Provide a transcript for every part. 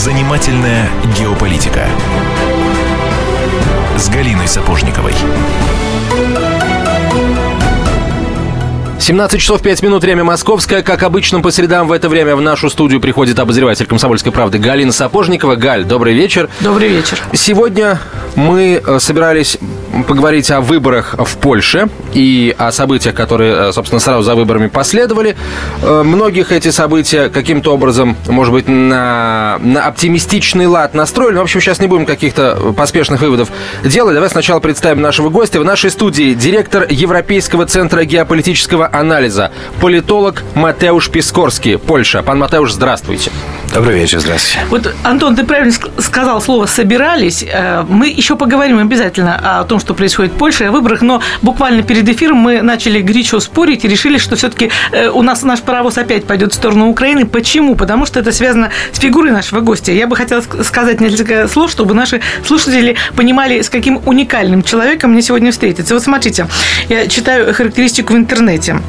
Занимательная геополитика с Галиной Сапожниковой. 17 часов 5 минут, время московское. Как обычно, по средам в это время в нашу студию приходит обозреватель «Комсомольской правды» Галина Сапожникова. Галь, добрый вечер. Добрый вечер. Сегодня мы э, собирались поговорить о выборах в Польше и о событиях, которые, э, собственно, сразу за выборами последовали. Э, многих эти события каким-то образом, может быть, на, на оптимистичный лад настроили. В общем, сейчас не будем каких-то поспешных выводов делать. Давай сначала представим нашего гостя. В нашей студии директор Европейского центра геополитического анализа, политолог Матеуш Пискорский, Польша. Пан Матеуш, здравствуйте. Добрый вечер, здравствуйте. Вот, Антон, ты правильно сказал слово «собирались». Мы еще поговорим обязательно о том, что происходит в Польше, о выборах, но буквально перед эфиром мы начали горячо спорить и решили, что все-таки э, у нас наш паровоз опять пойдет в сторону Украины. Почему? Потому что это связано с фигурой нашего гостя. Я бы хотела сказать несколько слов, чтобы наши слушатели понимали, с каким уникальным человеком мне сегодня встретиться. Вот смотрите, я читаю характеристику в интернете.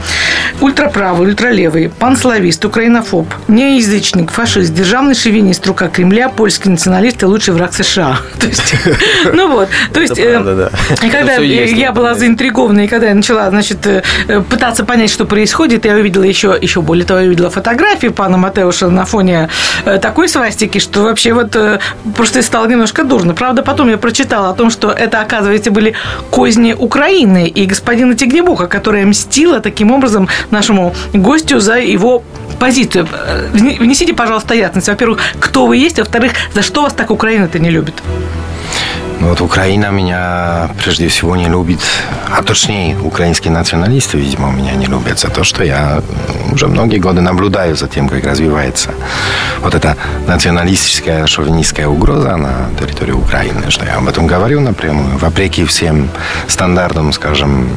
Ультраправый, ультралевый, панславист, украинофоб, неязычник, фашист, державный шовинист, рука Кремля, польский националист и лучший враг США. То есть, ну вот, то есть... Э, и когда я была заинтригована, и когда я начала, значит, э, пытаться понять, что происходит, я увидела еще, еще более того, я увидела фотографии пана Матеуша на фоне э, такой свастики, что вообще вот просто стало немножко дурно. Правда, потом я прочитала о том, что это, оказывается, были козни Украины и господина Тегнебуха, которая мстила таким образом нашему гостю за его позицию. Внесите, пожалуйста, ясность. Во-первых, кто вы есть, во-вторых, за что вас так Украина-то не любит? Ну вот Украина меня прежде всего не любит, а точнее украинские националисты, видимо, меня не любят за то, что я уже многие годы наблюдаю за тем, как развивается вот эта националистическая шовинистская угроза на территории Украины, что я об этом говорю напрямую, вопреки всем стандартам, скажем,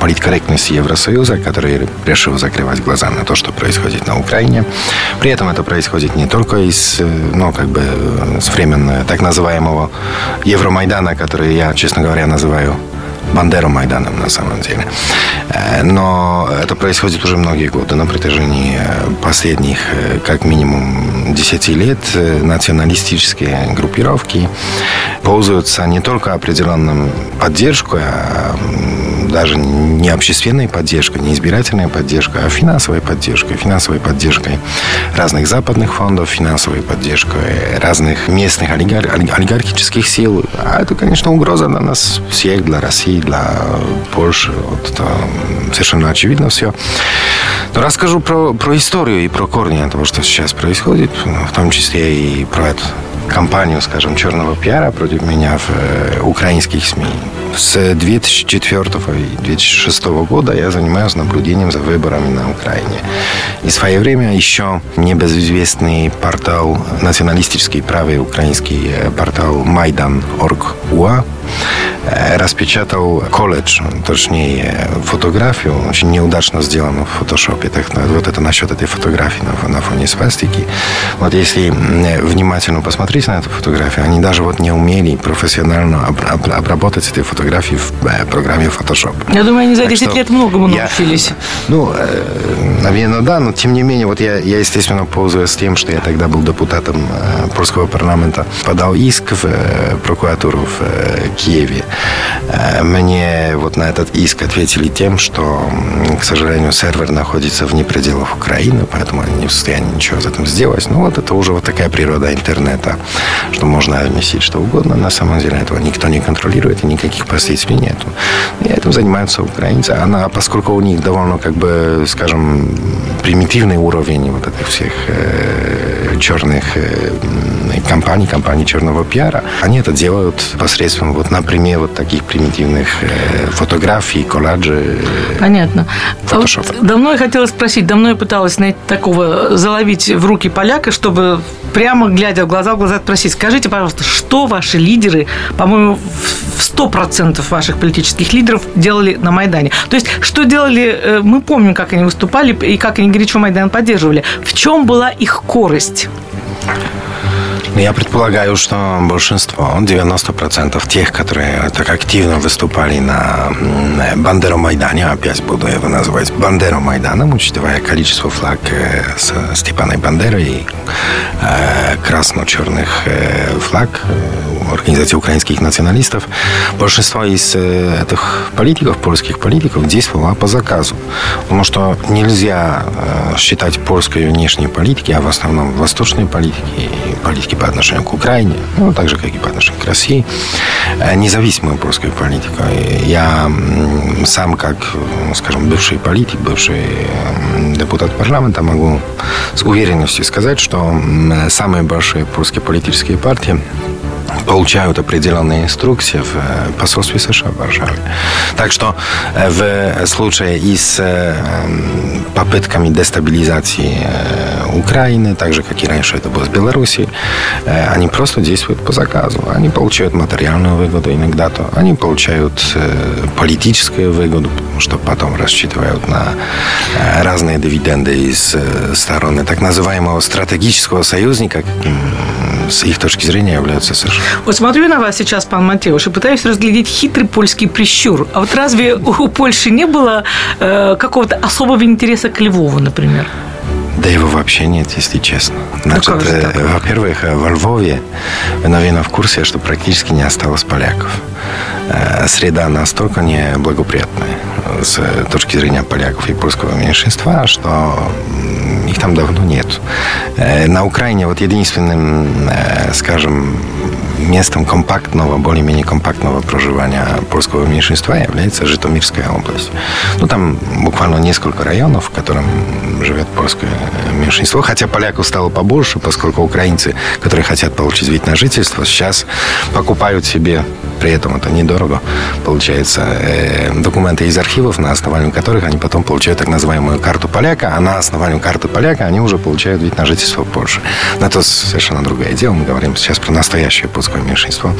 политкорректности Евросоюза, который решил закрывать глаза на то, что происходит на Украине. При этом это происходит не только из, ну, как бы, с времен так называемого Евро Майдана, который я, честно говоря, называю Бандеру Майданом на самом деле. Э, но это происходит уже многие годы. На протяжении э, последних э, как минимум 10 лет националистические группировки пользуются не только определенным поддержкой, а даже не общественной поддержкой, не избирательной поддержкой, а финансовой поддержкой. Финансовой поддержкой разных западных фондов, финансовой поддержкой разных местных олигар... олигархических сил. А это, конечно, угроза для нас всех, для России, для Польши. Вот это совершенно очевидно все. Но расскажу про, про историю и про корни того, что сейчас происходит, в том числе и про эту кампанию, скажем, черного пиара против меня в э, украинских СМИ. С 2004 и 2006 года я занимаюсь наблюдением за выборами на Украине. И в свое время еще небезызвестный портал, националистический правый украинский э, портал Майдан.орг.уа Э, распечатал колледж, точнее фотографию, очень неудачно сделанную в фотошопе. Так, вот это насчет этой фотографии на, на фоне свастики. Вот если внимательно посмотреть на эту фотографию, они даже вот не умели профессионально об, об, обработать эти фотографии в э, программе Photoshop. Я думаю, они за 10 что, лет многому я, научились. Ну, э, наверное, да, но тем не менее, вот я, я, естественно, пользуясь тем, что я тогда был депутатом польского парламента, подал иск в прокуратуру в Киеве Э, мне вот на этот иск ответили тем, что, к сожалению, сервер находится вне пределов Украины, поэтому они не в состоянии ничего с этим сделать. Ну, вот это уже вот такая природа интернета, что можно вместить что угодно. На самом деле этого никто не контролирует и никаких последствий нету. И этим занимаются украинцы. Она, поскольку у них довольно, как бы, скажем, примитивный уровень вот этих всех э, черных э, компаний, компаний черного пиара, они это делают посредством, вот, например, вот таких примитивных э, фотографий, коллажей. Э, Понятно. Вот давно я хотела спросить, давно я пыталась найти такого, заловить в руки поляка, чтобы прямо глядя в глаза в глаза спросить, скажите, пожалуйста, что ваши лидеры, по-моему, в 100% ваших политических лидеров делали на Майдане? То есть, что делали, э, мы помним, как они выступали и как они горячо Майдан поддерживали. В чем была их корость? Я предполагаю, что большинство, 90% тех, которые так активно выступали на Бандеромайдане, опять буду его называть Бандеромайданом, учитывая количество флаг с Степаной Бандерой и красно-черных флаг организации украинских националистов. Большинство из этих политиков, польских политиков, действовало по заказу. Потому что нельзя считать польской внешней политики, а в основном восточной политики, политики по отношению к Украине, ну, так же, как и по отношению к России, независимой польской политикой. Я сам, как, скажем, бывший политик, бывший депутат парламента, могу с уверенностью сказать, что самые большие польские политические партии получают определенные инструкции в э, посольстве США в Варшаве. Так что э, в случае и с э, попытками дестабилизации Украины, так же, как и раньше это было с Белоруссией, они просто действуют по заказу. Они получают материальную выгоду иногда, то они получают политическую выгоду, потому что потом рассчитывают на разные дивиденды из стороны так называемого стратегического союзника, каким с их точки зрения являются США. Вот смотрю на вас сейчас, пан Матеуш, и пытаюсь разглядеть хитрый польский прищур. А вот разве у Польши не было э, какого-то особого интереса к Львову, например? Да его вообще нет, если честно. Значит, ну, во-первых, э, во Львове, вы, наверное, в курсе, что практически не осталось поляков. Э, среда настолько неблагоприятная с точки зрения поляков и польского меньшинства, что их там давно нет. На Украине вот единственным, скажем, местом компактного, более-менее компактного проживания польского меньшинства является Житомирская область. Ну, там буквально несколько районов, в котором живет польское меньшинство, хотя поляков стало побольше, поскольку украинцы, которые хотят получить вид на жительство, сейчас покупают себе, при этом это недорого, получается, э, документы из архивов, на основании которых они потом получают так называемую карту поляка, а на основании карты поляка они уже получают вид на жительство в Польше. Но это совершенно другое дело. Мы говорим сейчас про настоящее польское меньшинство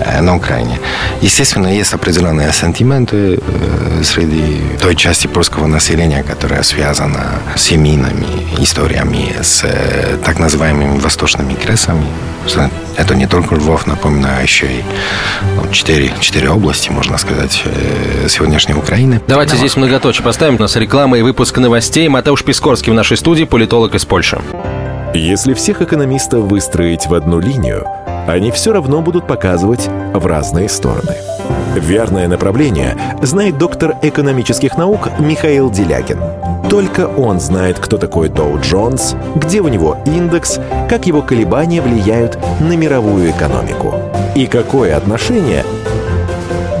э, на Украине. Естественно, есть определенные сантименты э, среди той части польского населения, которая связана с семейными историями, с так называемыми восточными кресами. Это не только Львов, напоминаю, а еще и ну, четыре, четыре области, можно сказать, сегодняшней Украины. Давайте здесь многоточие поставим. У нас реклама и выпуск новостей. Матeusz Пискорский в нашей студии, политолог из Польши. Если всех экономистов выстроить в одну линию, они все равно будут показывать в разные стороны. Верное направление знает доктор экономических наук Михаил Делягин. Только он знает, кто такой Доу Джонс, где у него индекс, как его колебания влияют на мировую экономику и какое отношение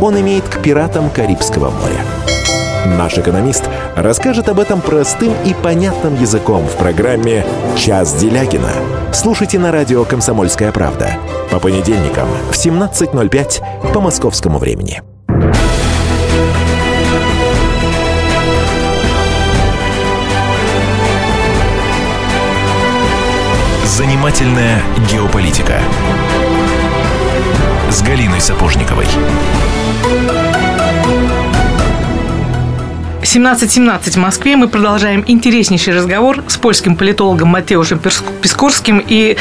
он имеет к пиратам Карибского моря. Наш экономист расскажет об этом простым и понятным языком в программе «Час Делягина». Слушайте на радио «Комсомольская правда» по понедельникам в 17.05 по московскому времени. Занимательная геополитика с Галиной Сапожниковой. 17.17 в Москве. Мы продолжаем интереснейший разговор с польским политологом Матеушем Пискорским. И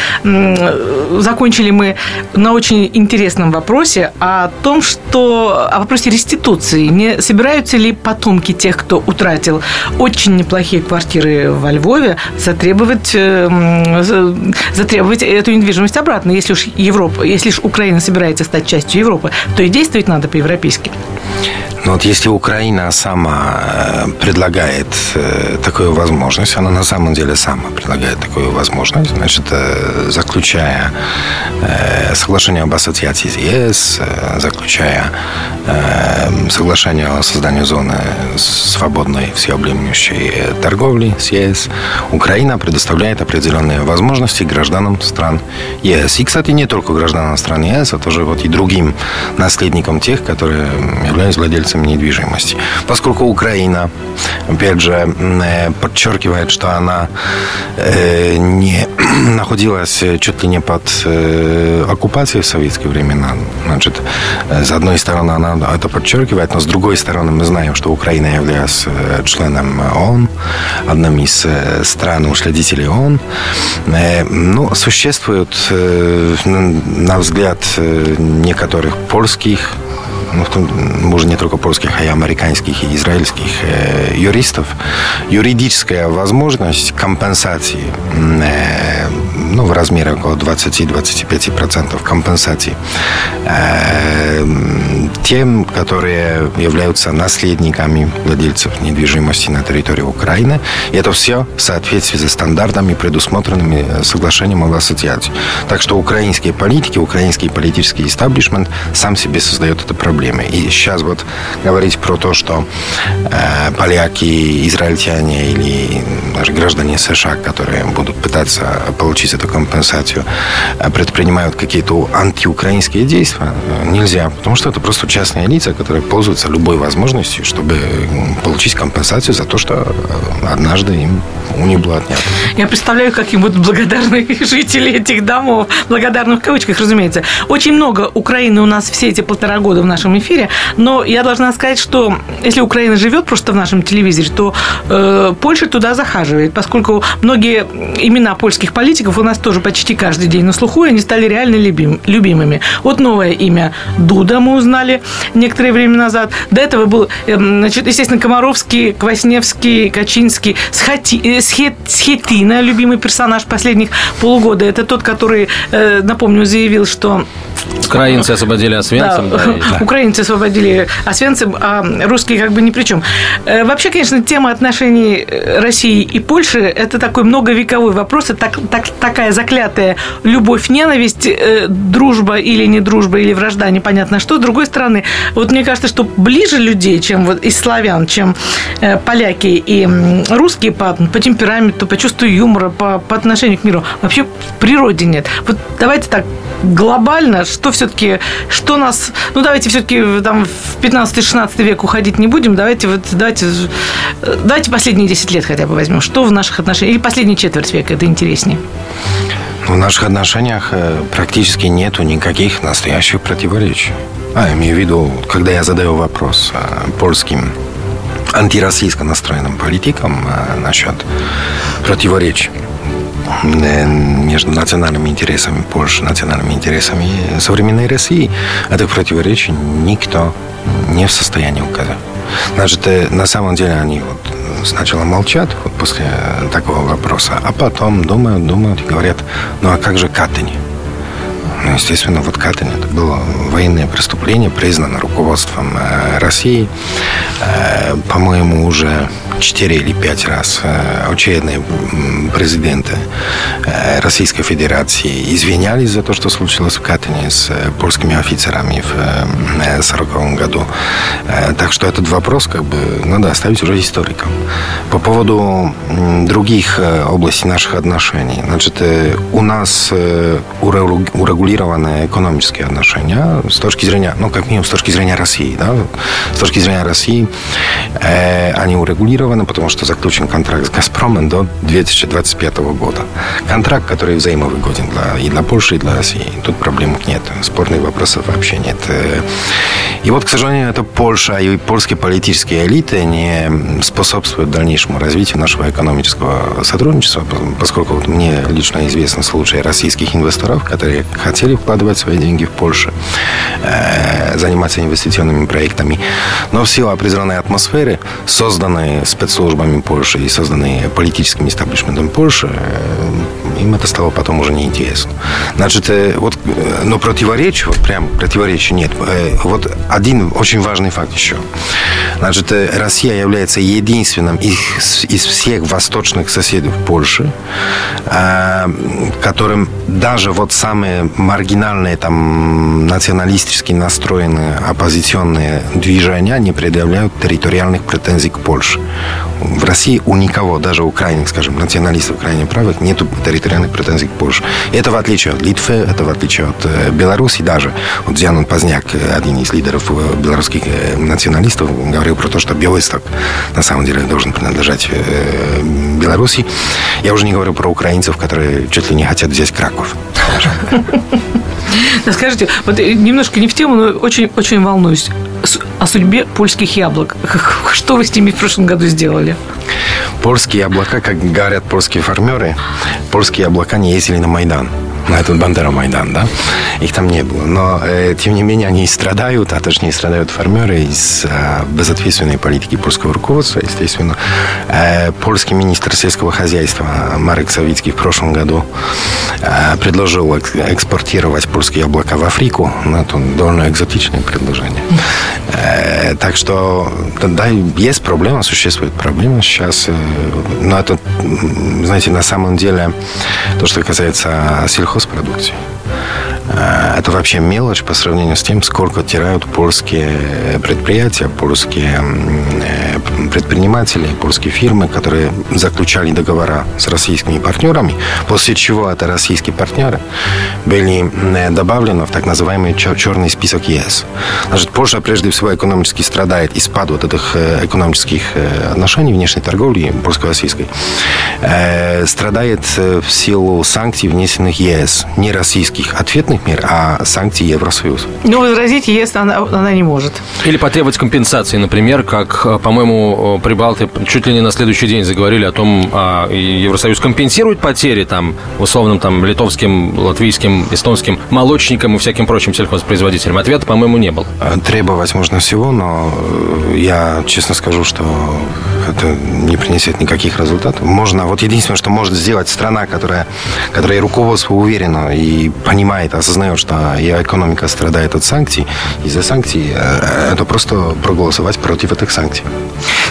закончили мы на очень интересном вопросе о том, что о вопросе реституции. Не собираются ли потомки тех, кто утратил очень неплохие квартиры во Львове, затребовать, э, затребовать эту недвижимость обратно? Если уж Европа, если уж Украина собирается стать частью Европы, то и действовать надо по-европейски. Ну вот если Украина сама э, предлагает э, такую возможность, она на самом деле сама предлагает такую возможность, значит, э, заключая соглашение об ассоциации с ЕС, заключая соглашение о создании зоны свободной всеобъемлющей торговли с ЕС, Украина предоставляет определенные возможности гражданам стран ЕС. И, кстати, не только гражданам стран ЕС, а тоже вот и другим наследникам тех, которые являются владельцами владельцам недвижимости. Поскольку Украина, опять же, э, подчеркивает, что она э, не находилась чуть ли не под э, оккупацией в советские времена. Значит, с одной стороны, она это подчеркивает, но с другой стороны, мы знаем, что Украина является членом ООН, одним из стран-учредителей ООН. Ну, существует, на взгляд некоторых польских ну, в том, может, не только польских, а и американских, и израильских э, юристов, юридическая возможность компенсации, э, ну, в размере около 20-25% компенсации э, тем, которые являются наследниками владельцев недвижимости на территории Украины. И это все в соответствии со стандартами, предусмотренными соглашением об ассоциации. Так что украинские политики, украинский политический истаблишмент сам себе создает эту проблему. И сейчас вот говорить про то, что э, поляки, израильтяне или даже граждане США, которые будут пытаться получить эту компенсацию, э, предпринимают какие-то антиукраинские действия, э, нельзя, потому что это просто частные лица, которые пользуются любой возможностью, чтобы получить компенсацию за то, что э, однажды им у них было отнято. Я представляю, каким будут благодарны жители этих домов, благодарны в кавычках, разумеется. Очень много Украины у нас все эти полтора года в нашем эфире, но я должна сказать, что если Украина живет просто в нашем телевизоре, то э, Польша туда захаживает, поскольку многие имена польских политиков у нас тоже почти каждый день на слуху, и они стали реально любим, любимыми. Вот новое имя Дуда мы узнали некоторое время назад. До этого был, э, значит, естественно, Комаровский, Квасневский, Качинский, Схати, э, Схет, Схетина, любимый персонаж последних полугода. Это тот, который, э, напомню, заявил, что Украинцы освободили Освенцим. Да, да, украинцы освободили Освенцим, а русские как бы ни при чем. Э, вообще, конечно, тема отношений России и Польши – это такой многовековой вопрос, это так, так, такая заклятая любовь-ненависть, э, дружба или не дружба, или вражда, непонятно что. С другой стороны, вот мне кажется, что ближе людей, чем вот из славян, чем поляки и русские по, по темпераменту, по чувству юмора, по, по отношению к миру, вообще в природе нет. Вот давайте так глобально, что все-таки, что нас, ну давайте все-таки там в 15-16 век уходить не будем, давайте вот, давайте, давайте последние 10 лет хотя бы возьмем, что в наших отношениях, или последние четверть века, это интереснее. В наших отношениях э, практически нету никаких настоящих противоречий. А, имею в виду, когда я задаю вопрос э, польским антироссийско настроенным политикам э, насчет противоречий между национальными интересами Польши, национальными интересами современной России, этих противоречий никто не в состоянии указать. Значит, э, на самом деле они вот сначала молчат вот после такого вопроса, а потом думают, думают и говорят, ну а как же Катыни? Ну, естественно, вот Катань это было военное преступление, признано руководством э, России. Э, по-моему, уже 4 или 5 раз э, очередные президенты Российской Федерации извинялись за то, что случилось в Катане с польскими офицерами в 1940 году. Так что этот вопрос как бы надо оставить уже историкам. По поводу других областей наших отношений. Значит, у нас урегулированные экономические отношения с точки зрения, ну, как минимум, с точки зрения России, да, с точки зрения России э, они урегулированы, потому что заключен контракт с «Газпромом» до 2025 года. Контракт, который взаимовыгоден для, и для Польши, и для России. Тут проблем нет, спорных вопросов вообще нет. И вот, к сожалению, это Польша и польские политические элиты не способствуют дальнейшему развитию нашего экономического сотрудничества, поскольку вот мне лично известны случаи российских инвесторов, которые хотели вкладывать свои деньги в Польшу, э, заниматься инвестиционными проектами. Но в силу определенной атмосферы, созданной спецслужбами Польши и созданной политическим истеблишментом Польши, э, им это стало потом уже неинтересно. Значит, э, вот, но противоречий, вот прям противоречий нет. Вот один очень важный факт еще. Значит, Россия является единственным из, из всех восточных соседей Польши, которым даже вот самые маргинальные, там, националистически настроенные оппозиционные движения не предъявляют территориальных претензий к Польше. В России у никого, даже у крайних, скажем, националистов крайне правых, нет территориальных претензий к Польше. Это в отличие от Литвы, это в отличие от э, Беларуси даже. Вот Зянон Поздняк, один из лидеров э, белорусских э, националистов, говорил про то, что Белосток на самом деле должен принадлежать Беларуси. Я уже не говорю про украинцев, которые чуть ли не хотят взять Краков. Скажите, вот немножко не в тему, но очень, очень волнуюсь о судьбе польских яблок. Что вы с ними в прошлом году сделали? Польские облака, как говорят польские фармеры, польские облака не ездили на Майдан. На этот Бандера Майдан, да? Их там не было. Но, э, тем не менее, они страдают, а точнее страдают фермеры из э, безответственной политики польского руководства, естественно. Э, польский министр сельского хозяйства Марек Савицкий в прошлом году э, предложил экспортировать польские яблока в Африку. Ну, это довольно экзотичное предложение. Э, так что, да, есть проблема, существует проблема сейчас. Э, но это, знаете, на самом деле, то, что касается сельхозпродукции, э, это вообще мелочь по сравнению с тем, сколько теряют польские предприятия, польские предприниматели, польские фирмы, которые заключали договора с российскими партнерами, после чего это российские партнеры были добавлены в так называемый черный список ЕС. Значит, Польша прежде всего экономически страдает из спада вот этих экономических отношений, внешней торговли польско-российской, страдает в силу санкций, внесенных ЕС, не российских ответных мер, а санкций Евросоюза. Ну, возразить ЕС она, она не может. Или потребовать компенсации, например, как, по-моему, прибалты чуть ли не на следующий день заговорили о том, а Евросоюз компенсирует потери там условным там литовским, латвийским, эстонским молочникам и всяким прочим сельхозпроизводителям. Ответа, по-моему, не было. Требовать можно всего, но я честно скажу, что это не принесет никаких результатов. Можно, вот единственное, что может сделать страна, которая, которая руководство уверено и понимает, осознает, что ее экономика страдает от санкций, из-за санкций, э, это просто проголосовать против этих санкций.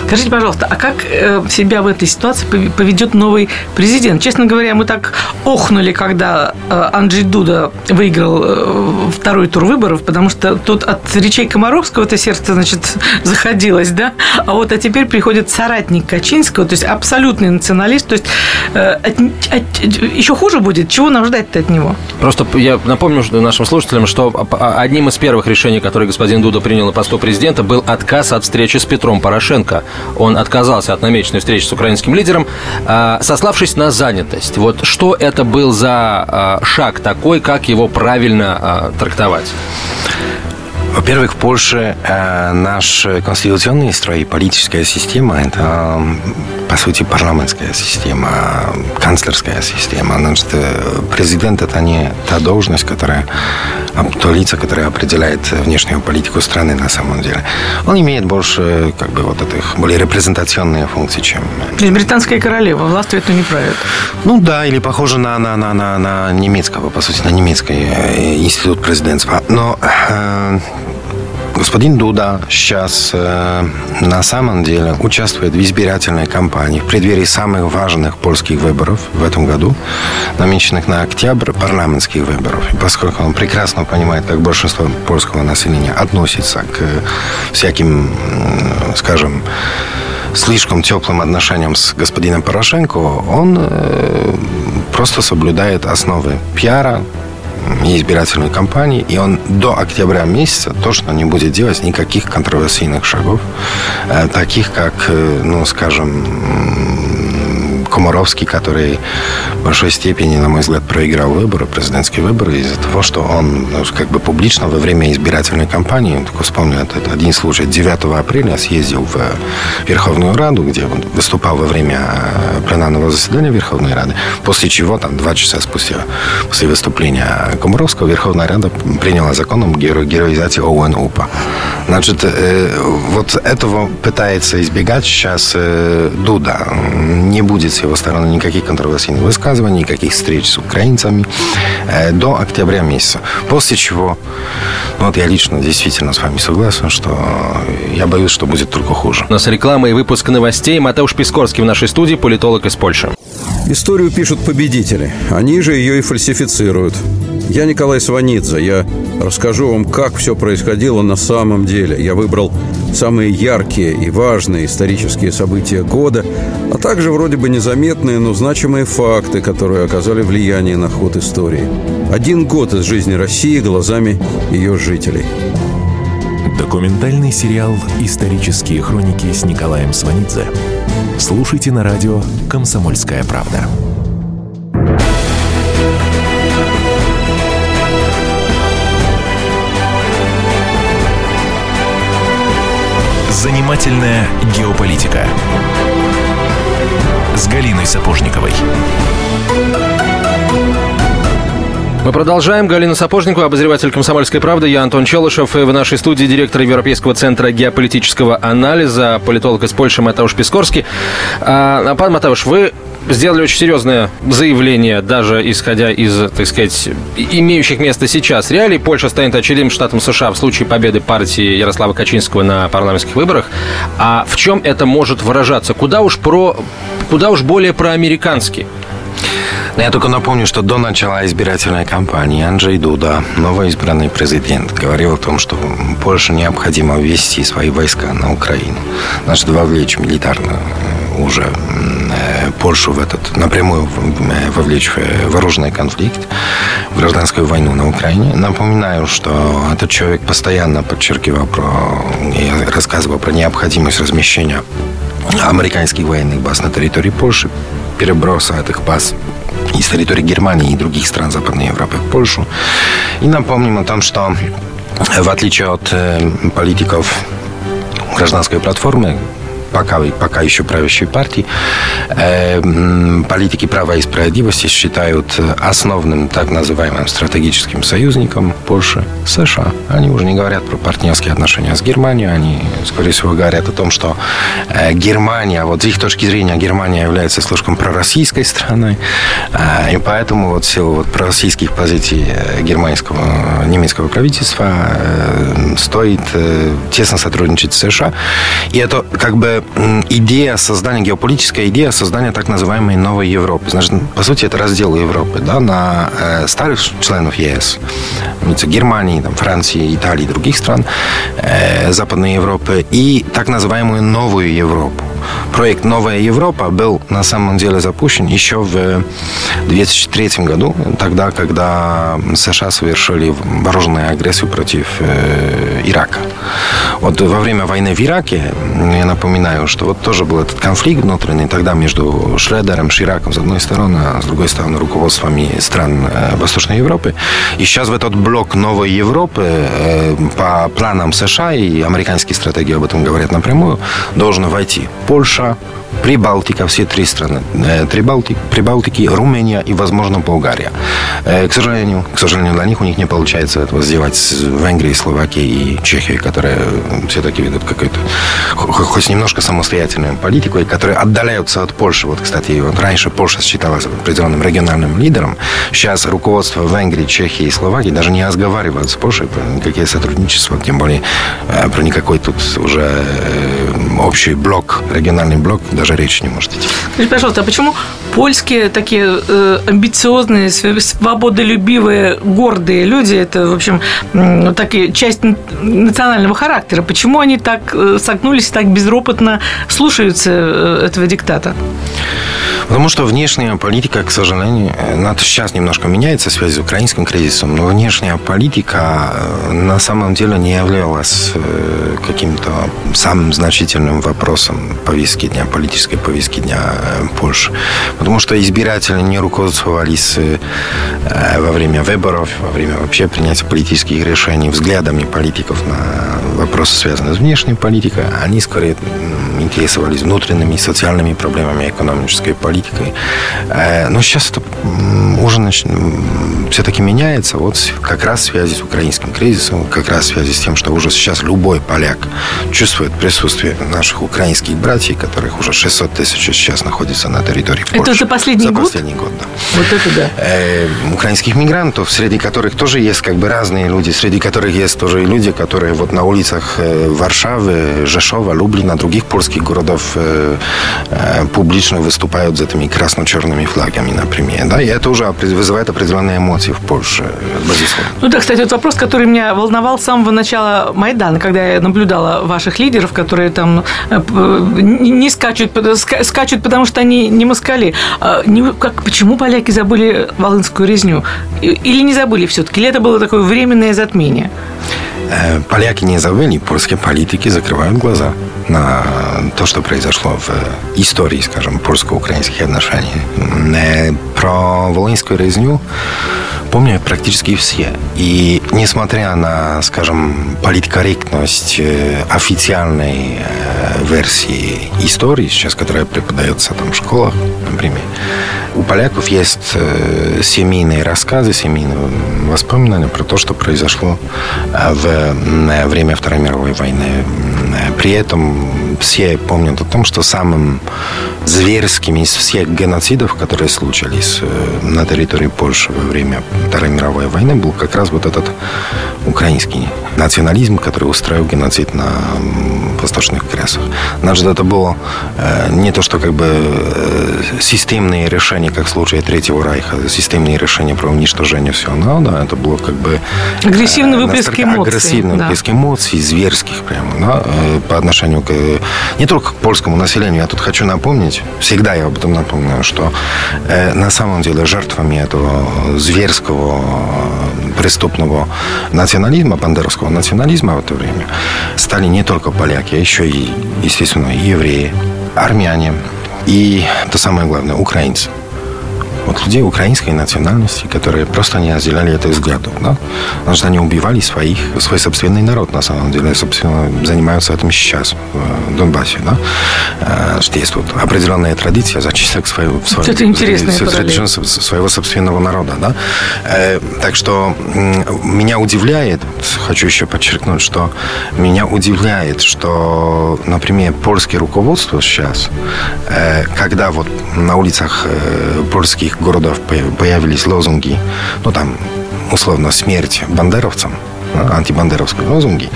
Скажите, пожалуйста, а как э, себя в этой ситуации поведет новый президент? Честно говоря, мы так охнули, когда э, Анджей Дуда выиграл второй тур выборов, потому что тут от речей Комаровского это сердце, значит, заходилось, да? А вот а теперь приходит соратник Качинского, то есть абсолютный националист, то есть от, от, еще хуже будет. Чего нам ждать-то от него? Просто я напомню нашим слушателям, что одним из первых решений, которые господин Дуда принял на посту президента, был отказ от встречи с Петром Порошенко. Он отказался от намеченной встречи с украинским лидером, а, сославшись на занятость. Вот что это был за а, шаг такой, как его правильно а, трактовать? Во-первых, в Польше э, наш конституционный строй, политическая система – это, по сути, парламентская система, канцлерская система. Значит, президент – это не та должность, которая, то лицо, которое определяет внешнюю политику страны на самом деле. Он имеет больше, как бы, вот этих, более репрезентационные функции, чем... То есть британская королева, властвует, но не правит. Ну да, или похоже на, на, на, на, на немецкого, по сути, на немецкий институт президентства. Но э, Господин Дуда сейчас э, на самом деле участвует в избирательной кампании в преддверии самых важных польских выборов в этом году, намеченных на октябрь парламентских выборов. И поскольку он прекрасно понимает, как большинство польского населения относится к всяким, скажем, слишком теплым отношениям с господином Порошенко, он э, просто соблюдает основы пиара, избирательной кампании, и он до октября месяца точно не будет делать никаких контроверсийных шагов, э, таких как, э, ну, скажем, Комаровский, который в большой степени, на мой взгляд, проиграл выборы, президентские выборы из-за того, что он ну, как бы публично во время избирательной кампании, только вспомню этот один случай, 9 апреля съездил в Верховную Раду, где он выступал во время э, пленарного заседания Верховной Рады, после чего там два часа спустя, после выступления Комаровского, Верховная Рада приняла закон о геро- героизации ОУН-УПА. Значит, э, вот этого пытается избегать сейчас э, Дуда. Не будет его стороны никаких контроверсийных высказываний, никаких встреч с украинцами э, до октября месяца. После чего, ну, вот я лично действительно с вами согласен, что я боюсь, что будет только хуже. У нас реклама и выпуск новостей. Матеуш Пискорский в нашей студии, политолог из Польши. Историю пишут победители. Они же ее и фальсифицируют. Я Николай Сванидзе. Я расскажу вам, как все происходило на самом деле. Я выбрал самые яркие и важные исторические события года, а также вроде бы незаметные, но значимые факты, которые оказали влияние на ход истории. Один год из жизни России глазами ее жителей. Документальный сериал «Исторические хроники» с Николаем Сванидзе. Слушайте на радио «Комсомольская правда». Занимательная геополитика с Галиной Сапожниковой. Мы продолжаем. Галина Сапожникова, обозреватель «Комсомольской правды». Я Антон Челышев. И в нашей студии директор Европейского центра геополитического анализа, политолог из Польши Матауш Пискорский. А, пан Матауш, вы сделали очень серьезное заявление, даже исходя из, так сказать, имеющих место сейчас реалий. Польша станет очередным штатом США в случае победы партии Ярослава Качинского на парламентских выборах. А в чем это может выражаться? Куда уж, про, куда уж более проамерикански? Но я только напомню, что до начала избирательной кампании Анджей Дуда, новоизбранный президент, говорил о том, что Польше необходимо ввести свои войска на Украину. Значит, вовлечь милитарно э, уже э, Польшу в этот, напрямую э, вовлечь в вооруженный конфликт, в гражданскую войну на Украине. Напоминаю, что этот человек постоянно подчеркивал про, и рассказывал про необходимость размещения американских военных баз на территории Польши, переброса этих баз из территории Германии и других стран Западной Европы в Польшу. И напомним о том, что в отличие от э, политиков гражданской платформы, пока, пока еще правящей партии, э, политики права и справедливости считают основным так называемым стратегическим союзником Польши США. Они уже не говорят про партнерские отношения с Германией, они, скорее всего, говорят о том, что э, Германия, вот с их точки зрения, Германия является слишком пророссийской страной, э, и поэтому вот в силу вот пророссийских позиций э, германского, немецкого правительства э, стоит э, тесно сотрудничать с США. И это как бы идея создания, геополитическая идея создания так называемой новой Европы. Значит, по сути, это раздел Европы да, на э, старых членов ЕС, Германии, там, Франции, Италии других стран э, Западной Европы, и так называемую новую Европу. Проект «Новая Европа» был на самом деле запущен еще в 2003 году, тогда, когда США совершили вооруженную агрессию против э, Ирака. Вот во время войны в Ираке, я напоминаю, что вот тоже был этот конфликт внутренний тогда между Шредером, Шираком с одной стороны, а с другой стороны руководствами стран э, Восточной Европы. И сейчас в этот блок новой Европы э, по планам США и американские стратегии об этом говорят напрямую, должен войти Польша, Прибалтика, все три страны. Э, Прибалтики, Прибалтики, Румыния и, возможно, Болгария. К сожалению, к сожалению, для них у них не получается этого сделать с Венгрией, Словакией и Чехией, которые все-таки ведут какую-то хоть немножко самостоятельную политику, и которые отдаляются от Польши. Вот, кстати, вот раньше Польша считалась определенным региональным лидером. Сейчас руководство Венгрии, Чехии и Словакии даже не разговаривают с Польшей про никакие сотрудничества, тем более э, про никакой тут уже э, общий блок, региональный блок, даже речи не может идти. Скажите, пожалуйста, а почему польские такие э, амбициозные, свободолюбивые, гордые люди, это, в общем, такие часть национального характера, почему они так э, согнулись, так безропотно слушаются э, этого диктата? Потому что внешняя политика, к сожалению, надо сейчас немножко меняется в связи с украинским кризисом, но внешняя политика на самом деле не являлась каким-то самым значительным вопросом повестки дня, политической повестки дня Польши. Потому что избиратели не руководствовались во время выборов, во время вообще принятия политических решений взглядами политиков на вопросы, связанные с внешней политикой. Они скорее интересовались внутренними социальными проблемами, экономической политикой. Но сейчас это уже все-таки меняется. Вот как раз в связи с украинским кризисом, как раз в связи с тем, что уже сейчас любой поляк чувствует присутствие наших украинских братьев, которых уже 600 тысяч сейчас находится на территории Польши. Это за последний за год? последний год, да. Вот это да. Э, украинских мигрантов, среди которых тоже есть как бы разные люди, среди которых есть тоже и люди, которые вот на улицах Варшавы, Жешова, Люблина, других польских городов публично выступают за этими красно-черными флагами, например. Да, и это уже вызывает определенные эмоции в Польше, безусловно. Ну да, кстати, вот вопрос, который меня волновал с самого начала Майдана, когда я наблюдала ваших лидеров, которые там не скачут, скачут, потому что они не москали. Не, как, почему поляки забыли Волынскую резню? Или не забыли все-таки? Или это было такое временное затмение? Поляки не забыли, польские политики закрывают глаза на то, что произошло в истории, скажем, польско-украинских отношений. Про Волынскую резню помнят практически все. И несмотря на, скажем, политкорректность официальной версии истории, сейчас, которая преподается там в школах, например, у поляков есть э, семейные рассказы, семейные воспоминания про то, что произошло э, в время Второй мировой войны. При этом все помнят о том, что самым зверским из всех геноцидов, которые случились на территории Польши во время Второй мировой войны, был как раз вот этот украинский национализм, который устроил геноцид на восточных креслах. Значит, это было не то, что как бы системные решения, как в случае Третьего Райха, системные решения про уничтожение всего народа, это было как бы... Агрессивный выплеск эмоций. Агрессивный да. выплеск эмоций, зверских прямо, да, по отношению к... Не только к польскому населению, я тут хочу напомнить, всегда я об этом напоминаю, что на самом деле жертвами этого зверского преступного национализма, бандеровского национализма в это время стали не только поляки, а еще и, естественно, евреи, армяне, и то самое главное, украинцы вот людей украинской национальности, которые просто не разделяли это взглядов. Да? Потому что они убивали своих, свой собственный народ, на самом деле, собственно, занимаются этим сейчас в Донбассе. Да? Э, что есть вот определенная традиция зачисток своего, своего, это интересная своего собственного народа. Да? Э, так что меня удивляет, хочу еще подчеркнуть, что меня удивляет, что, например, польское руководство сейчас, э, когда вот на улицах польских городов появились лозунги, ну там, условно, смерть бандеровцам, антибандеровские лозунги.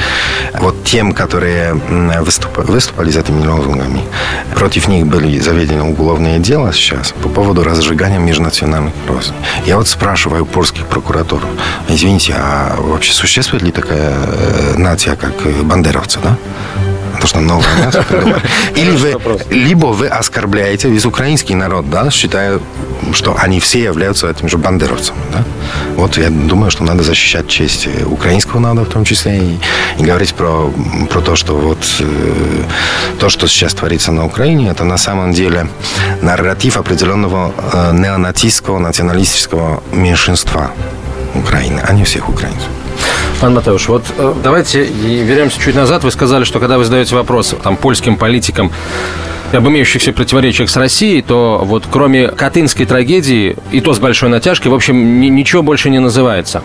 Вот тем, которые выступали, выступали за этими лозунгами, против них были заведены уголовные дела сейчас по поводу разжигания межнациональных розней. Я вот спрашиваю польских прокуратур, извините, а вообще существует ли такая э, нация, как бандеровцы, да? То, что новое мясо придумали. Или вы, либо вы оскорбляете весь украинский народ, да, считая, что они все являются этим же бандеровцами, да. Вот я думаю, что надо защищать честь украинского народа в том числе и, и говорить про, про то, что вот э, то, что сейчас творится на Украине, это на самом деле нарратив определенного э, неонацистского, националистического меньшинства Украины, а не всех украинцев. Пан Матеуш, вот э, давайте вернемся чуть назад. Вы сказали, что когда вы задаете вопросы там, польским политикам, об имеющихся противоречиях с Россией, то вот кроме Катынской трагедии, и то с большой натяжкой, в общем, ничего больше не называется.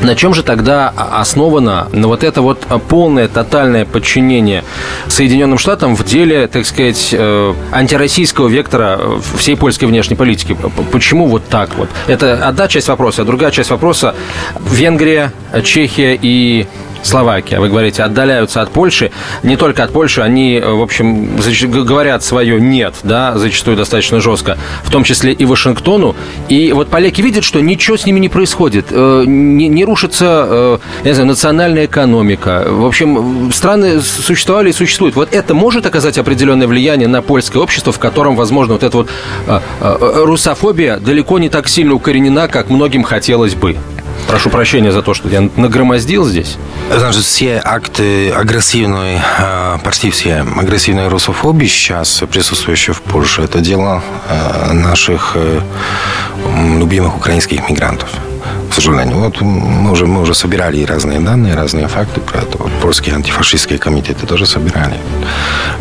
На чем же тогда основано на вот это вот полное, тотальное подчинение Соединенным Штатам в деле, так сказать, э, антироссийского вектора всей польской внешней политики? Почему вот так вот? Это одна часть вопроса, а другая часть вопроса – Венгрия, Чехия и Словакия, вы говорите, отдаляются от Польши. Не только от Польши, они, э, в общем, говорят свое «нет», да, зачастую достаточно жестко, в том числе и Вашингтону. И вот поляки видят, что ничего с ними не происходит. Э, не, не рушится, э, не знаю, национальная экономика. В общем, страны существовали и существуют. Вот это может оказать определенное влияние на польское общество, в котором, возможно, вот эта вот русофобия далеко не так сильно укоренена, как многим хотелось бы. Прошу прощения за то, что я нагромоздил здесь. Значит, все акты агрессивной, э, почти все агрессивной русофобии сейчас присутствующие в Польше, это дело э, наших э, любимых украинских мигрантов к сожалению. Вот мы уже, мы уже собирали разные данные, разные факты про это. Вот польские антифашистские комитеты тоже собирали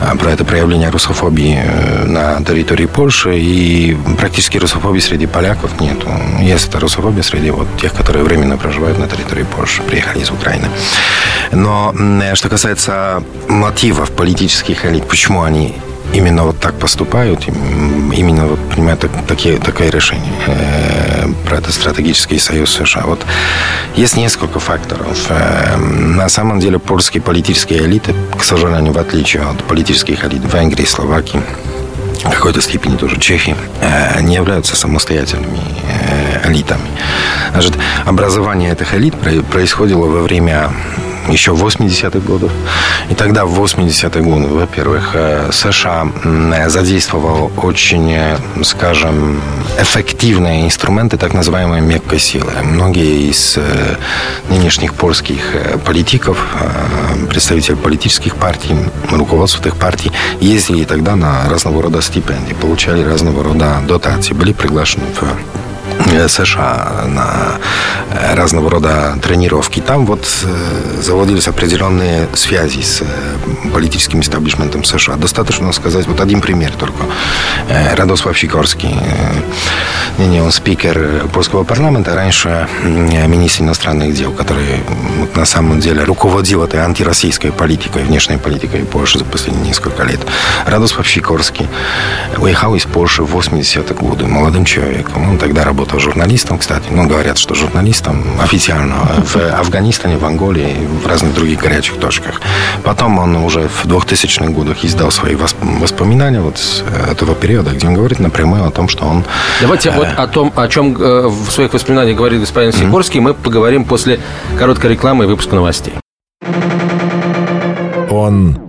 а, про это проявление русофобии э, на территории Польши. И практически русофобии среди поляков нет. Есть это русофобия среди вот тех, которые временно проживают на территории Польши, приехали из Украины. Но что касается мотивов политических элит, почему они именно вот так поступают, именно вот принимают так, такие, такое решение э, про это стратегический союз США. Вот есть несколько факторов. Э, на самом деле польские политические элиты, к сожалению, в отличие от политических элит Венгрии, Словакии, в какой-то степени тоже Чехии, э, не являются самостоятельными э, элитами. Значит, образование этих элит происходило во время еще в 80-х годах. И тогда, в 80-е годы, во-первых, э, США задействовал очень, э, скажем, эффективные инструменты так называемой мягкой силы. Многие из э, нынешних польских политиков, представителей политических партий, руководство этих партий, ездили тогда на разного рода стипендии, получали разного рода дотации, были приглашены в США на разного рода тренировки. Там вот заводились определенные связи с политическим истеблишментом США. Достаточно сказать вот один пример только. Радослав Сикорский. Не, не, он спикер польского парламента, раньше министр иностранных дел, который вот, на самом деле руководил этой антироссийской политикой, внешней политикой Польши за последние несколько лет. Радослав Сикорский уехал из Польши в 80-е годы молодым человеком. Он тогда работал журналистом, кстати. Ну, говорят, что журналистом официально в Афганистане, в Анголе и в разных других горячих точках. Потом он уже в 2000-х годах издал свои воспоминания вот с этого периода, где он говорит напрямую о том, что он... Давайте э... вот о том, о чем э, в своих воспоминаниях говорит господин Сикорский, mm-hmm. мы поговорим после короткой рекламы и выпуска новостей. Он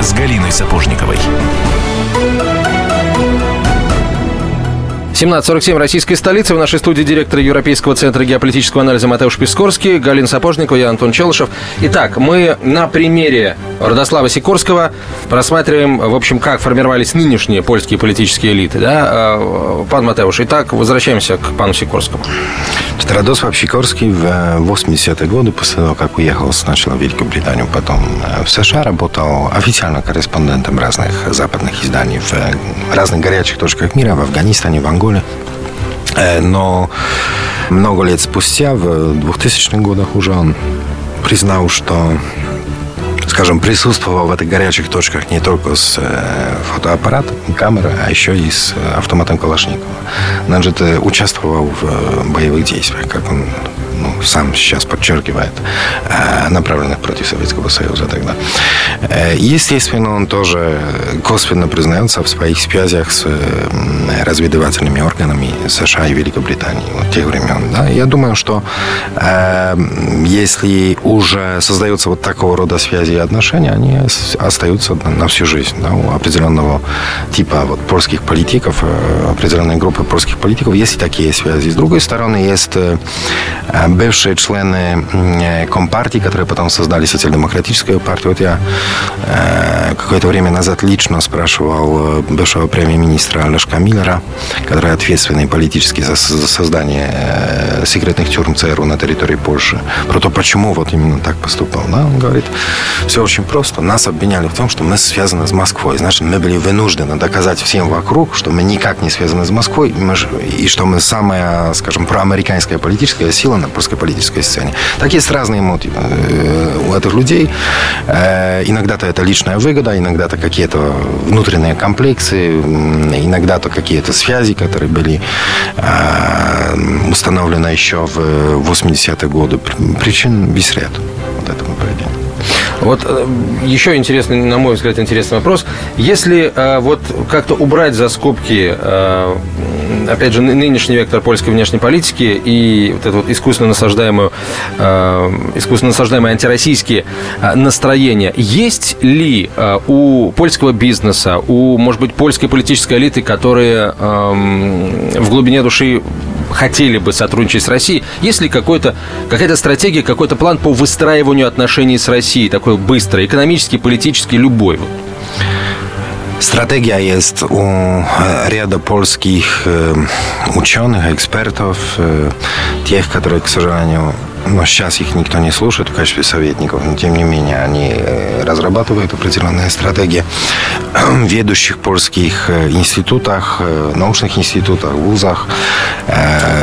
с Галиной Сапожниковой. 17.47, российская столица. В нашей студии директор Европейского центра геополитического анализа Матеуш Пискорский, Галина Сапожникова, я Антон Челышев. Итак, мы на примере Родослава Сикорского просматриваем, в общем, как формировались нынешние польские политические элиты. Да? А, пан Матеуш, итак, возвращаемся к пану Сикорскому. Радослав Сикорский в 80-е годы, после того, как уехал сначала в Великобританию, потом э, в США, работал официально корреспондентом разных западных изданий в разных горячих точках мира, в Афганистане, в Анголе, школе. Э, но много лет спустя, в 2000-х годах уже он признал, что скажем, присутствовал в этих горячих точках не только с э, фотоаппаратом, камерой, а еще и с автоматом Калашникова. Значит, участвовал в боевых действиях, как он ну, сам сейчас подчеркивает, э, направленных против Советского Союза тогда. Э, естественно, он тоже косвенно признается в своих связях с разведывательными органами США и Великобритании вот тех времен. Да? Я думаю, что э, если уже создаются вот такого рода связи и отношения, они остаются на всю жизнь. Да? У определенного типа вот польских политиков, определенной группы польских политиков есть такие связи. С другой стороны, есть бывшие члены Компартии, которые потом создали социал-демократическую партию. Вот я э, какое-то время назад лично спрашивал э, бывшего премьер-министра Лешка Миллера, который ответственный политически за, за создание э, секретных тюрьм ЦРУ на территории Польши, про то, почему вот именно так поступал. Да? Он говорит, все очень просто. Нас обвиняли в том, что мы связаны с Москвой. Значит, мы были вынуждены доказать всем вокруг, что мы никак не связаны с Москвой, и, мы, и что мы самая, скажем, проамериканская политическая сила на польской политической сцене. Так есть разные мотивы э, у этих людей. Э, иногда-то это личная выгода, иногда-то какие-то внутренние комплексы, иногда-то какие-то связи, которые были э, установлены еще в 80-е годы. Причин без ряд вот этому поведению. Вот еще интересный, на мой взгляд, интересный вопрос. Если э, вот как-то убрать за скобки э, опять же, нынешний вектор польской внешней политики и вот это вот искусственно насаждаемую, э, искусственно насаждаемые антироссийские э, настроения. Есть ли э, у польского бизнеса, у, может быть, польской политической элиты, которые э, в глубине души хотели бы сотрудничать с Россией, есть ли какой-то, какая-то стратегия, какой-то план по выстраиванию отношений с Россией, такой быстрый, экономический, политический, любой? Strategia jest u ряда польских ученых, экспертов, тех, которые, к сожалению, но сейчас их никто не слушает в качестве советников, но тем не менее они э, разрабатывают определенные стратегии в ведущих польских э, институтах, э, научных институтах, вузах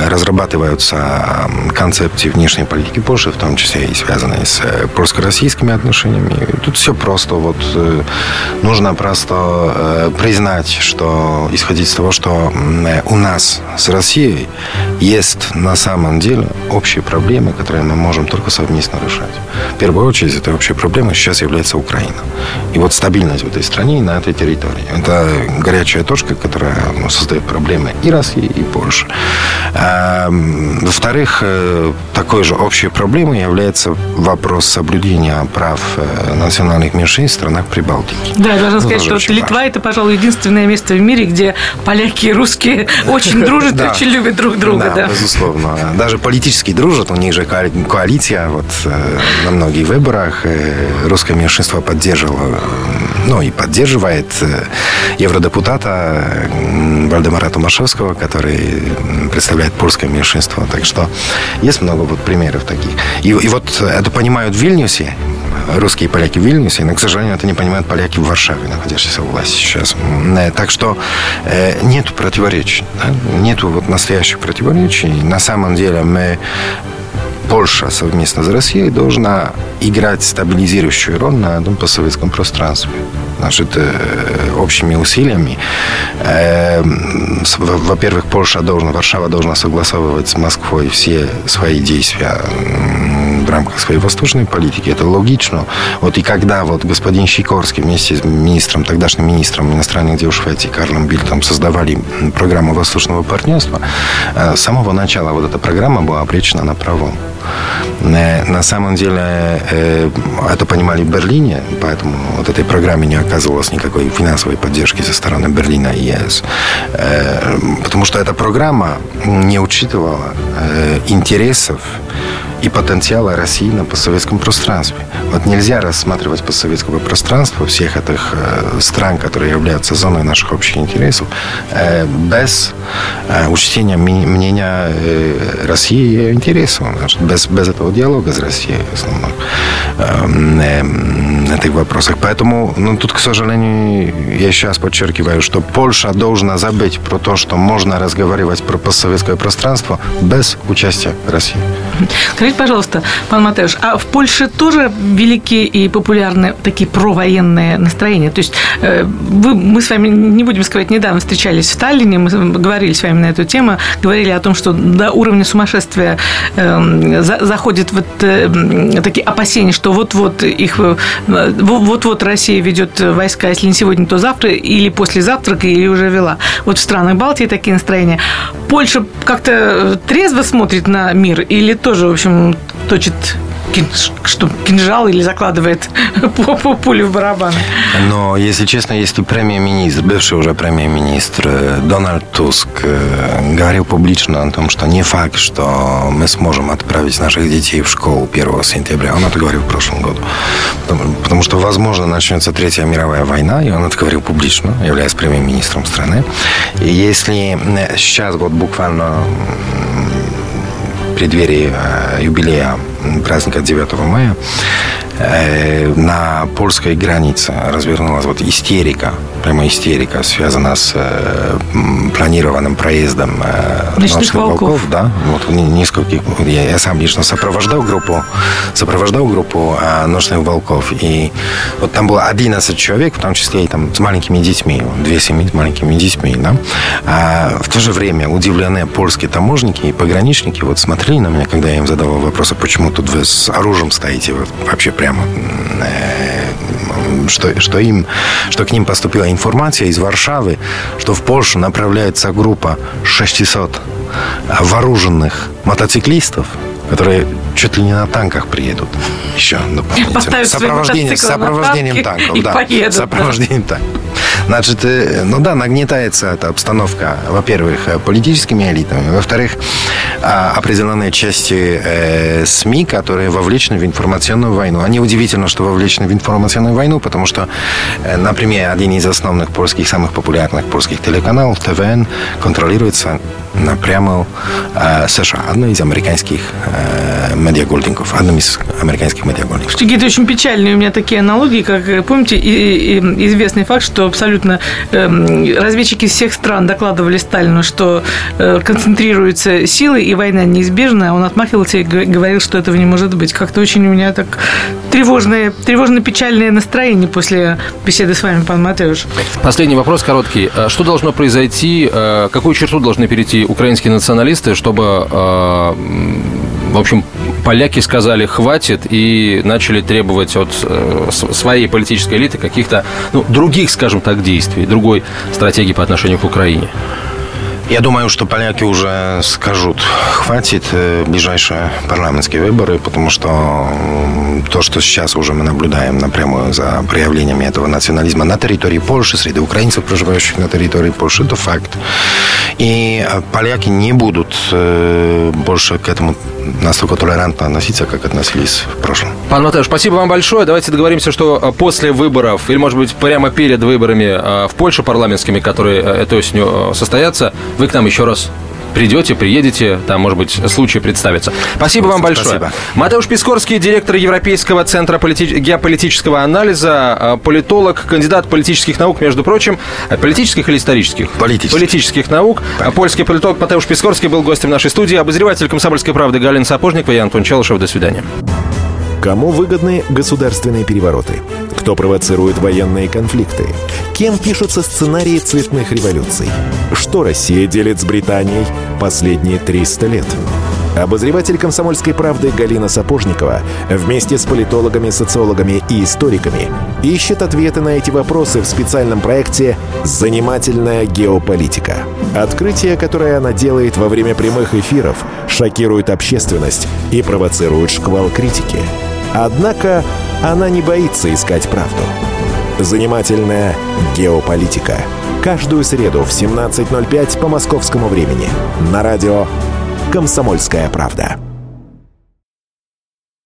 разрабатываются концепции внешней политики Польши, в том числе и связанные с польско-российскими отношениями. Тут все просто. Вот нужно просто признать, что исходить из того, что у нас с Россией есть на самом деле общие проблемы, которые мы можем только совместно решать. В первую очередь, этой общей проблемой сейчас является Украина. И вот стабильность в этой стране и на этой территории. Это горячая точка, которая ну, создает проблемы и России, и Польши. А, во-вторых, э, такой же общей проблемой является вопрос соблюдения прав э, национальных меньшинств в странах Прибалтики. Да, я должна сказать, что Литва – это, пожалуй, единственное место в мире, где поляки и русские очень дружат, очень любят друг друга. Да, безусловно. Даже политически дружат, у них же коалиция вот э, на многих выборах. Русское меньшинство поддерживало, ну и поддерживает евродепутата Вальдемара Томашевского, который представляет польское меньшинство. Так что есть много вот примеров таких. И, и вот это понимают в Вильнюсе, русские поляки в Вильнюсе, но, к сожалению, это не понимают поляки в Варшаве, находящиеся у власти сейчас. Э, так что э, нет противоречий, да? нет вот настоящих противоречий. На самом деле мы Польша совместно с Россией должна играть стабилизирующую роль на одном постсоветском пространстве. Значит, э, общими усилиями. Э, во-первых, Польша должна, Варшава должна согласовывать с Москвой все свои действия в рамках своей восточной политики. Это логично. Вот и когда вот господин Щикорский вместе с министром, тогдашним министром иностранных дел Швеции Карлом Бильтом создавали программу восточного партнерства, э, с самого начала вот эта программа была обречена на провал. На самом деле это понимали в Берлине, поэтому вот этой программе не оказывалось никакой финансовой поддержки со стороны Берлина и ЕС. Потому что эта программа не учитывала интересов и потенциала России на постсоветском пространстве. Вот нельзя рассматривать постсоветское пространство всех этих э, стран, которые являются зоной наших общих интересов, э, без э, учтения мнения э, России и ее интересов. Значит, без, без этого диалога с Россией в основном э, э, этих вопросах. Поэтому, ну, тут, к сожалению, я сейчас подчеркиваю, что Польша должна забыть про то, что можно разговаривать про постсоветское пространство без участия России. Скажите, пожалуйста, пан Матеуш, а в Польше тоже великие и популярны такие провоенные настроения? То есть э, вы, мы с вами, не будем сказать, недавно встречались в Таллине, мы говорили с вами на эту тему, говорили о том, что до уровня сумасшествия э, за, заходит вот э, такие опасения, что вот-вот их, э, вот-вот Россия ведет войска, если не сегодня, то завтра, или послезавтра, или уже вела. Вот в странах Балтии такие настроения. Польша как-то трезво смотрит на мир или тоже, в общем, точит что, кинжал или закладывает пулю в барабаны. Но, если честно, если премьер-министр, бывший уже премьер-министр э, Дональд Туск э, говорил публично о том, что не факт, что мы сможем отправить наших детей в школу 1 сентября. Он это говорил в прошлом году. Потому, потому что, возможно, начнется Третья мировая война, и он это говорил публично, являясь премьер-министром страны. И если э, сейчас вот буквально преддверии э, юбилея праздника 9 мая на польской границе развернулась вот истерика, прямо истерика, связана с э, планированным проездом э, ночных, ночных волков. волков. Да, вот нескольких, я, я сам лично сопровождал группу, сопровождал группу э, ночных волков, и вот там было 11 человек, в том числе и там с маленькими детьми, две семьи с маленькими детьми, да. А в то же время удивленные польские таможники и пограничники вот смотрели на меня, когда я им задавал вопросы, почему тут вы с оружием стоите, вообще прямо, э, что, что, им, что к ним поступила информация из Варшавы, что в Польшу направляется группа 600 вооруженных мотоциклистов, которые чуть ли не на танках приедут еще. Поставят сопровождение, сопровождением танков, да. Поедут, сопровождением да. танков. Значит, э, ну да, нагнетается эта обстановка, во-первых, э, политическими элитами, во-вторых, определенные части э, СМИ, которые вовлечены в информационную войну. Они удивительно, что вовлечены в информационную войну, потому что, э, например, один из основных польских, самых популярных польских телеканалов, ТВН, контролируется напрямую э, США, одной из американских э, медиаголдингов, одном из американских медиаголдингов. Какие-то очень печальные у меня такие аналогии, как, помните, и, и, известный факт, что абсолютно э, разведчики всех стран докладывали Сталину, что э, концентрируются силы и война неизбежна, он отмахивался и говорил, что этого не может быть. Как-то очень у меня так тревожное, тревожно-печальное настроение после беседы с вами, пан Матеуш. Последний вопрос короткий. А что должно произойти, э, какую черту должны перейти украинские националисты, чтобы, э, в общем, поляки сказали «хватит» и начали требовать от э, своей политической элиты каких-то ну, других, скажем так, действий, другой стратегии по отношению к Украине? Я думаю, что поляки уже скажут, хватит э, ближайшие парламентские выборы, потому что то, что сейчас уже мы наблюдаем напрямую за проявлениями этого национализма на территории Польши, среди украинцев, проживающих на территории Польши, это факт. И э, поляки не будут э, больше к этому настолько толерантно относиться, как относились в прошлом. Пан Матеуш, спасибо вам большое. Давайте договоримся, что после выборов, или, может быть, прямо перед выборами в Польше парламентскими, которые этой осенью состоятся, вы к нам еще раз придете, приедете, там, может быть, случай представится. Спасибо вам большое. Спасибо. Матеуш Пискорский, директор Европейского центра полити... геополитического анализа, а, политолог, кандидат политических наук, между прочим, а, политических или исторических? Политических. Политических наук. Понятно. Польский политолог Матеуш Пискорский был гостем нашей студии. Обозреватель «Комсомольской правды» Галина Сапожникова и Антон Челышев. До свидания. Кому выгодны государственные перевороты? Кто провоцирует военные конфликты? Кем пишутся сценарии цветных революций? Что Россия делит с Британией последние 300 лет? Обозреватель «Комсомольской правды» Галина Сапожникова вместе с политологами, социологами и историками ищет ответы на эти вопросы в специальном проекте «Занимательная геополитика». Открытие, которое она делает во время прямых эфиров, шокирует общественность и провоцирует шквал критики – Однако она не боится искать правду. Занимательная геополитика. Каждую среду в 17.05 по московскому времени. На радио «Комсомольская правда».